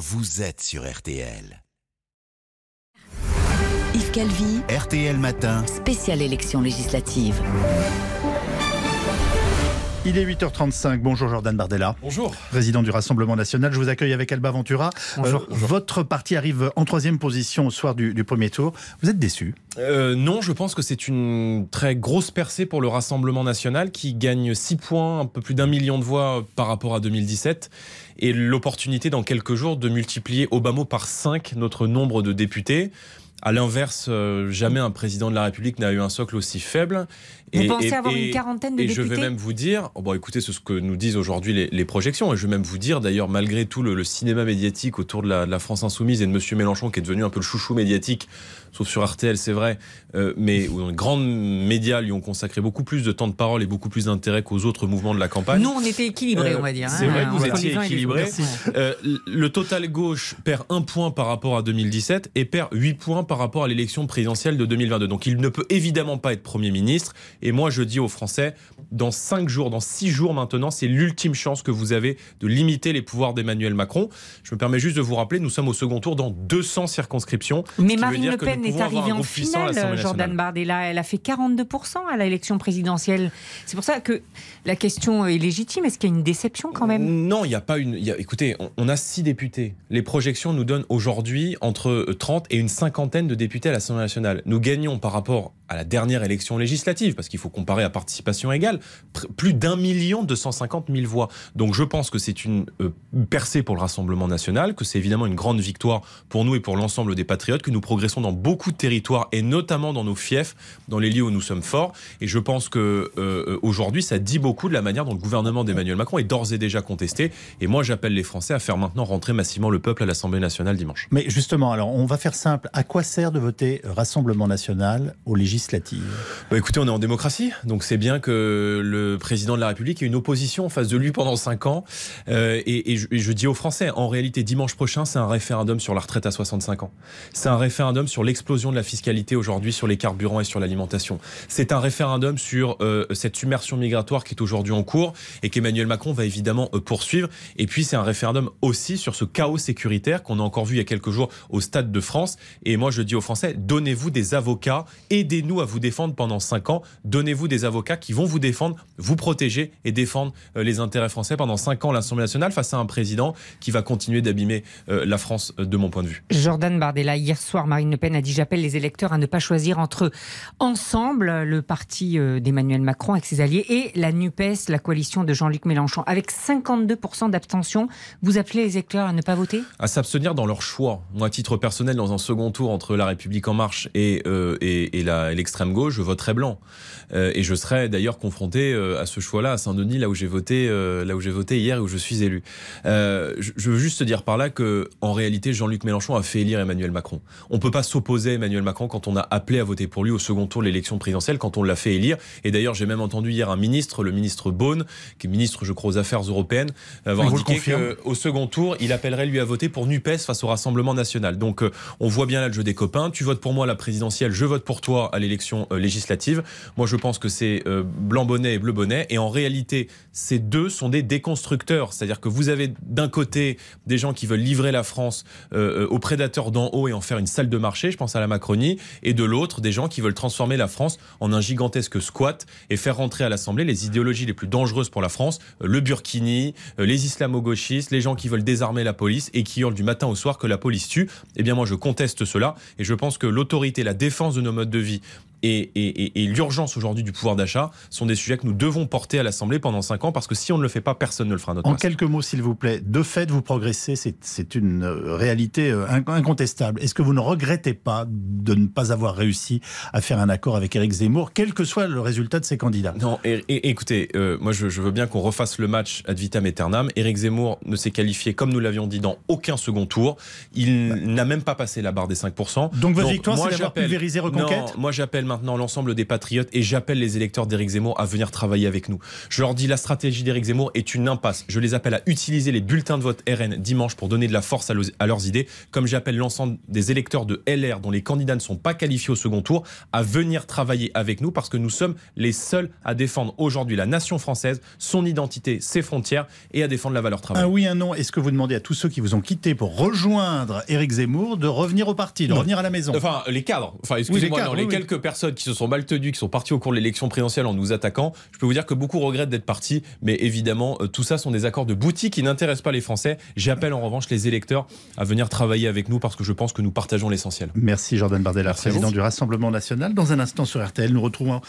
vous êtes sur RTL. Yves Calvi, RTL Matin. spéciale élection législative. Il est 8h35. Bonjour Jordan Bardella. Bonjour. Président du Rassemblement National. Je vous accueille avec Alba Ventura. Bonjour. Euh, votre parti arrive en troisième position au soir du, du premier tour. Vous êtes déçu Euh, non, je pense que c'est une très grosse percée pour le Rassemblement national qui gagne 6 points, un peu plus d'un million de voix par rapport à 2017 et l'opportunité dans quelques jours de multiplier mot par 5 notre nombre de députés. À l'inverse, euh, jamais un président de la République n'a eu un socle aussi faible. Vous pensez avoir une quarantaine de et je vais députés même vous dire, oh, bon, écoutez, c'est ce que nous disent aujourd'hui les, les projections. Et je vais même vous dire, d'ailleurs, malgré tout le, le cinéma médiatique autour de la, de la France Insoumise et de Monsieur Mélenchon, qui est devenu un peu le chouchou médiatique, sauf sur RTL, c'est vrai, euh, mais où les grands médias lui ont consacré beaucoup plus de temps de parole et beaucoup plus d'intérêt qu'aux autres mouvements de la campagne. Nous, on était équilibrés, Euh, on va dire. c'est hein, vrai que vous étiez et équilibrés. Euh, le total gauche perd un point par rapport à 2017 et perd 8 points par rapport à l'élection présidentielle de 2022. Donc il ne peut évidemment pas être Premier ministre. Et moi je dis aux Français, dans 5 jours, dans 6 jours maintenant, c'est l'ultime chance que vous avez de limiter les pouvoirs d'Emmanuel Macron. Je me permets juste de vous rappeler, nous sommes au second tour dans 200 circonscriptions. Mais Marine Le Pen est arrivée en finale, Jordan. Bardella. Elle a fait 42% à l'élection présidentielle. C'est pour ça que la question est légitime. Est-ce qu'il y a une déception quand même? Non, il n'y a pas une. il y a- écoutez, on, on a six députés. Les projections nous donnent aujourd'hui entre euh, 30 et une cinquantaine de députés à l'Assemblée nationale. Nous gagnons par rapport à la dernière élection législative, parce qu'il faut comparer à participation égale, plus d'un million deux cent cinquante mille voix. Donc je pense que c'est une euh, percée pour le Rassemblement national, que c'est évidemment une grande victoire pour nous et pour l'ensemble des patriotes, que nous progressons dans beaucoup de territoires et notamment dans nos fiefs, dans les lieux où nous sommes forts. Et je pense que euh, aujourd'hui, ça dit beaucoup de la manière dont le gouvernement d'Emmanuel Macron est d'ores et déjà contesté. Et moi, j'appelle les Français à faire maintenant rentrer massivement le peuple à l'Assemblée nationale dimanche. Mais justement, alors on va faire simple. À quoi sert de voter Rassemblement National aux législatives Bah écoutez, on est en démocratie, donc c'est bien que le président de la République ait une opposition en face de lui pendant 5 ans. Euh, et, et je, et je dis aux Français, en réalité, dimanche prochain, c'est un référendum sur la retraite à 65 ans. C'est un référendum sur l'explosion de la fiscalité aujourd'hui sur les carburants et sur l'alimentation. C'est un référendum sur euh, cette submersion migratoire qui est aujourd'hui en cours et qu'Emmanuel Macron va évidemment euh, poursuivre. Et puis c'est un référendum aussi sur ce chaos sécuritaire qu'on a encore vu il y a quelques jours au Stade de France. Et moi je dis aux Français, donnez-vous des avocats, aidez-nous à vous défendre pendant 5 ans, donnez-vous des avocats qui vont vous défendre, vous protéger et défendre euh, les intérêts français pendant 5 ans à l'Assemblée nationale face à un président qui va continuer d'abîmer euh, la France euh, de mon point de vue. Jordan Bardella, hier soir, Marine Le Pen a dit J'appelle les électeurs à ne pas choisir entre Ensemble, le parti d'Emmanuel Macron avec ses alliés, et la NUPES, la coalition de Jean-Luc Mélenchon. Avec 52% d'abstention, vous appelez les électeurs à ne pas voter? À s'abstenir dans leur choix. Moi, à titre personnel, dans un second tour entre La République En Marche et, euh, et, et l'extrême gauche, je voterai blanc. Euh, et je serai d'ailleurs confronté euh, à ce choix-là à Saint-Denis, là où j'ai voté, là où j'ai voté hier et où je suis élu. Je, je veux juste te dire par là que, en réalité, Jean-Luc Mélenchon a fait élire Emmanuel Macron. On peut pas s'opposer à Emmanuel Macron quand on a appelé à voter pour lui au second tour de l'élection présidentielle, quand on l'a fait élire. Et d'ailleurs, j'ai même entendu hier un ministre, le ministre Beaune, qui est ministre, je crois, aux Affaires européennes, avoir le indiqué qu'au second tour, il appellerait lui à voter pour NUPES face au Rassemblement national. Donc, on voit bien là le jeu des copains. Tu votes pour moi à la présidentielle, je vote pour toi à l'élection euh, législative. Moi, je pense que c'est euh, blanc bonnet et bleu bonnet. Et en réalité, ces deux sont des déconstructeurs. C'est-à-dire que vous avez d'un côté des gens qui veulent livrer la France euh, aux prédateurs d'en haut et en faire une salle de marché, je pense à la Macronie, et de l'autre, des gens qui veulent transformer la France en un gigantesque squat et faire rentrer à l'Assemblée les idéologies les plus dangereuses pour la France, le burkini, les islamo-gauchistes, les gens qui veulent désarmer la police et qui hurlent du matin au soir que la police tue. Eh bien, moi, je conteste cela et je pense que l'autorité, la défense de nos modes de vie et, et- et- et l'urgence aujourd'hui du pouvoir d'achat sont des sujets que nous devons porter à l'Assemblée pendant 5 ans parce que si on ne le fait pas, personne ne le fera à notre En place. quelques mots, s'il vous plaît, de fait, vous progressez, c'est- une euh, réalité euh, inc- incontestable. Est-ce que vous ne regrettez pas de ne pas avoir réussi à faire un accord avec Éric Zemmour, quel que soit le résultat de ces candidats? Non, et, écoutez, euh, moi je, je veux bien qu'on refasse le match ad vitam aeternam. Éric Zemmour ne s'est qualifié, comme nous l'avions dit, dans aucun second tour. Il n'a même pas passé la barre des 5%. Donc votre victoire, c'est d'avoir pulvérisé Reconquête? Non, moi j'appelle maintenant l'ensemble des patriotes et j'appelle les électeurs d'Éric Zemmour à venir travailler avec nous. Je leur dis la stratégie d'Éric Zemmour est une impasse. Je les appelle à utiliser les bulletins de vote RN dimanche pour donner de la force à, leurs idées, comme j'appelle l'ensemble des électeurs de LR dont les candidats ne sont pas qualifiés au second tour à venir travailler avec nous parce que nous sommes les seuls à défendre aujourd'hui la nation française, son identité, ses frontières et à défendre la valeur travail. Un oui, un non. Est-ce que vous demandez à tous ceux qui vous ont quitté pour rejoindre Éric Zemmour de revenir au parti, de revenir à la maison? Enfin, les cadres. Enfin, excusez-moi, les, quelques personnes qui se sont mal tenues, qui sont parties au cours de l'élection présidentielle en nous attaquant, je peux vous dire que beaucoup regrettent d'être partis, mais évidemment, euh, tout ça sont des accords de boutique qui n'intéressent pas les Français. J'appelle en revanche les électeurs à venir travailler avec nous parce que je pense que nous partageons l'essentiel. Merci Jordan Bardella, président du Rassemblement national. Dans un instant sur RTL, nous retrouvons